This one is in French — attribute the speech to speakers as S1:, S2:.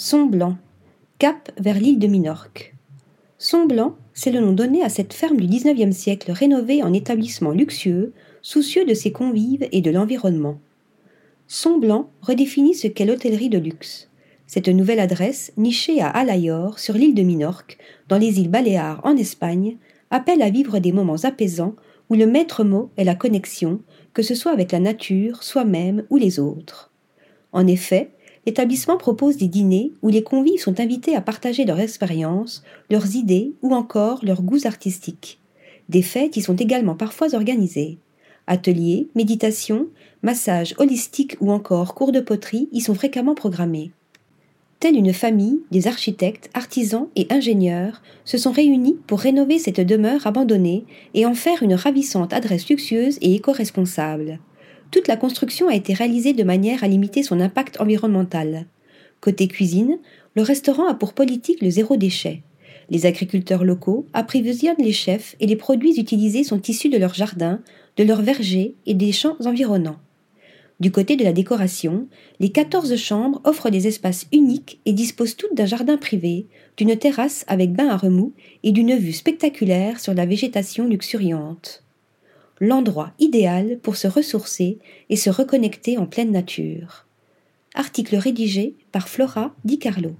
S1: Son Blanc, cap vers l'île de Minorque. Son Blanc, c'est le nom donné à cette ferme du XIXe siècle rénovée en établissement luxueux, soucieux de ses convives et de l'environnement. Son Blanc redéfinit ce qu'est l'hôtellerie de luxe. Cette nouvelle adresse, nichée à Alayor, sur l'île de Minorque, dans les îles Baléares en Espagne, appelle à vivre des moments apaisants où le maître mot est la connexion, que ce soit avec la nature, soi-même ou les autres. En effet, l'établissement propose des dîners où les convives sont invités à partager leurs expériences, leurs idées ou encore leurs goûts artistiques. Des fêtes y sont également parfois organisées. Ateliers, méditations, massages holistiques ou encore cours de poterie y sont fréquemment programmés. Telle une famille, des architectes, artisans et ingénieurs se sont réunis pour rénover cette demeure abandonnée et en faire une ravissante adresse luxueuse et éco-responsable. Toute la construction a été réalisée de manière à limiter son impact environnemental. Côté cuisine, le restaurant a pour politique le zéro déchet. Les agriculteurs locaux approvisionnent les chefs et les produits utilisés sont issus de leurs jardins, de leurs vergers et des champs environnants. Du côté de la décoration, les 14 chambres offrent des espaces uniques et disposent toutes d'un jardin privé, d'une terrasse avec bain à remous et d'une vue spectaculaire sur la végétation luxuriante. L'endroit idéal pour se ressourcer et se reconnecter en pleine nature. Article rédigé par Flora Di Carlo.